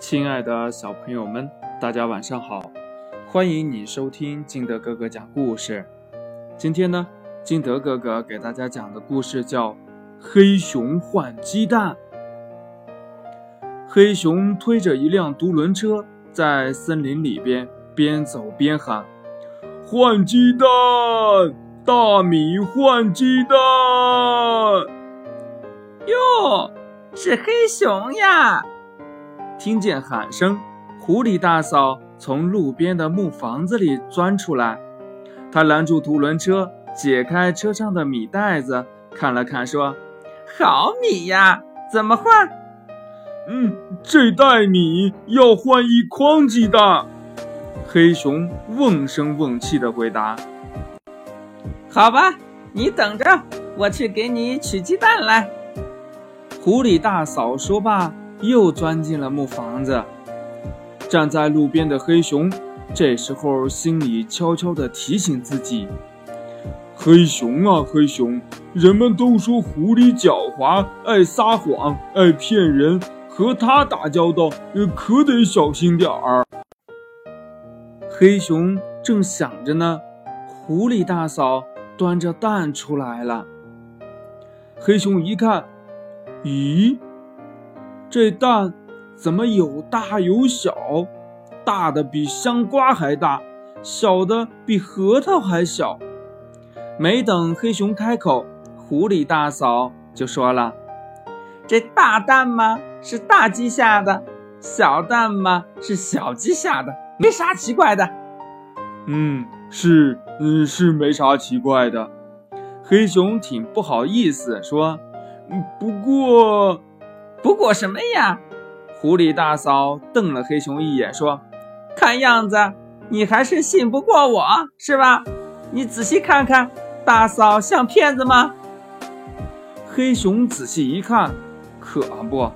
亲爱的小朋友们，大家晚上好！欢迎你收听金德哥哥讲故事。今天呢，金德哥哥给大家讲的故事叫《黑熊换鸡蛋》。黑熊推着一辆独轮车，在森林里边边走边喊：“换鸡蛋，大米换鸡蛋！”哟，是黑熊呀！听见喊声，狐狸大嫂从路边的木房子里钻出来，她拦住独轮车，解开车上的米袋子，看了看，说：“好米呀，怎么换？”“嗯，这袋米要换一筐鸡蛋。”黑熊瓮声瓮气地回答。“好吧，你等着，我去给你取鸡蛋来。”狐狸大嫂说罢。又钻进了木房子。站在路边的黑熊，这时候心里悄悄地提醒自己：“黑熊啊，黑熊，人们都说狐狸狡猾，爱撒谎，爱骗人，和它打交道，可得小心点儿。”黑熊正想着呢，狐狸大嫂端着蛋出来了。黑熊一看，咦？这蛋怎么有大有小？大的比香瓜还大，小的比核桃还小。没等黑熊开口，狐狸大嫂就说了：“这大蛋嘛是大鸡下的，小蛋嘛是小鸡下的，没啥奇怪的。”“嗯，是，嗯，是没啥奇怪的。”黑熊挺不好意思说：“，不过……”不过什么呀？狐狸大嫂瞪了黑熊一眼，说：“看样子你还是信不过我是吧？你仔细看看，大嫂像骗子吗？”黑熊仔细一看，可不，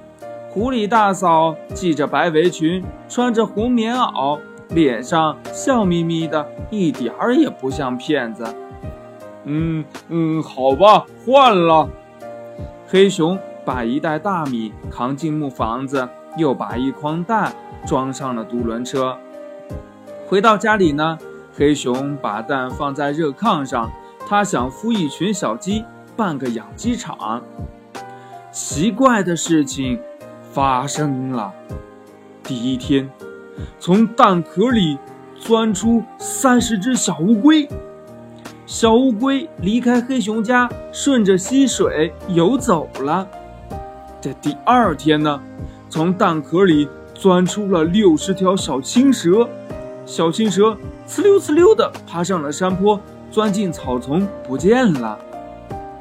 狐狸大嫂系着白围裙，穿着红棉袄，脸上笑眯眯的，一点儿也不像骗子。嗯嗯，好吧，换了。黑熊。把一袋大米扛进木房子，又把一筐蛋装上了独轮车。回到家里呢，黑熊把蛋放在热炕上，他想孵一群小鸡，办个养鸡场。奇怪的事情发生了。第一天，从蛋壳里钻出三十只小乌龟。小乌龟离开黑熊家，顺着溪水游走了。在第二天呢，从蛋壳里钻出了六十条小青蛇，小青蛇呲溜呲溜地爬上了山坡，钻进草丛不见了。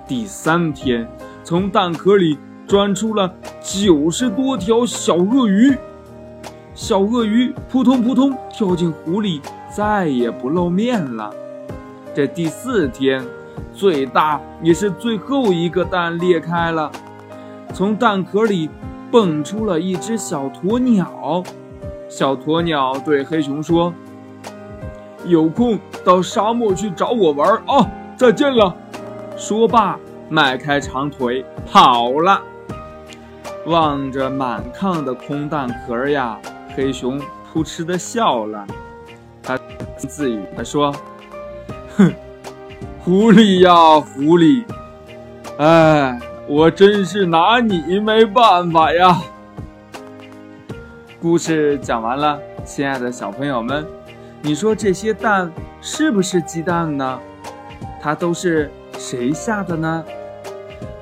第三天，从蛋壳里钻出了九十多条小鳄鱼，小鳄鱼扑通扑通跳进湖里，再也不露面了。这第四天，最大也是最后一个蛋裂开了。从蛋壳里蹦出了一只小鸵鸟，小鸵鸟对黑熊说：“有空到沙漠去找我玩啊！再见了。”说罢，迈开长腿跑了。望着满炕的空蛋壳呀，黑熊扑哧的笑了。他自语地说：“哼，狐狸呀，狐狸，哎。”我真是拿你没办法呀！故事讲完了，亲爱的小朋友们，你说这些蛋是不是鸡蛋呢？它都是谁下的呢？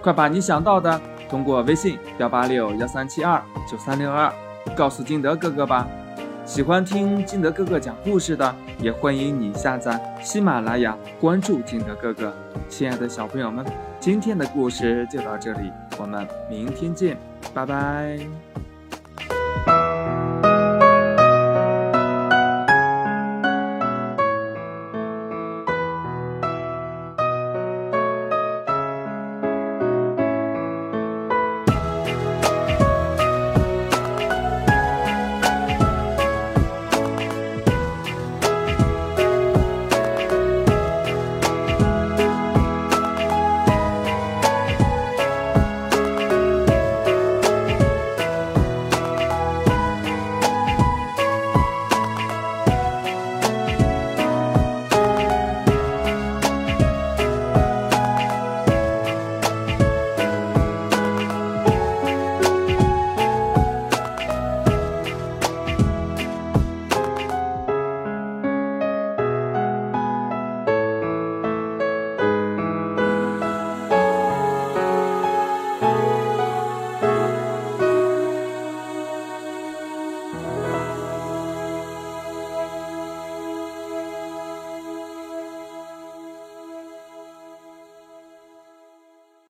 快把你想到的通过微信幺八六幺三七二九三六二告诉金德哥哥吧。喜欢听金德哥哥讲故事的，也欢迎你下载喜马拉雅，关注金德哥哥。亲爱的小朋友们，今天的故事就到这里，我们明天见，拜拜。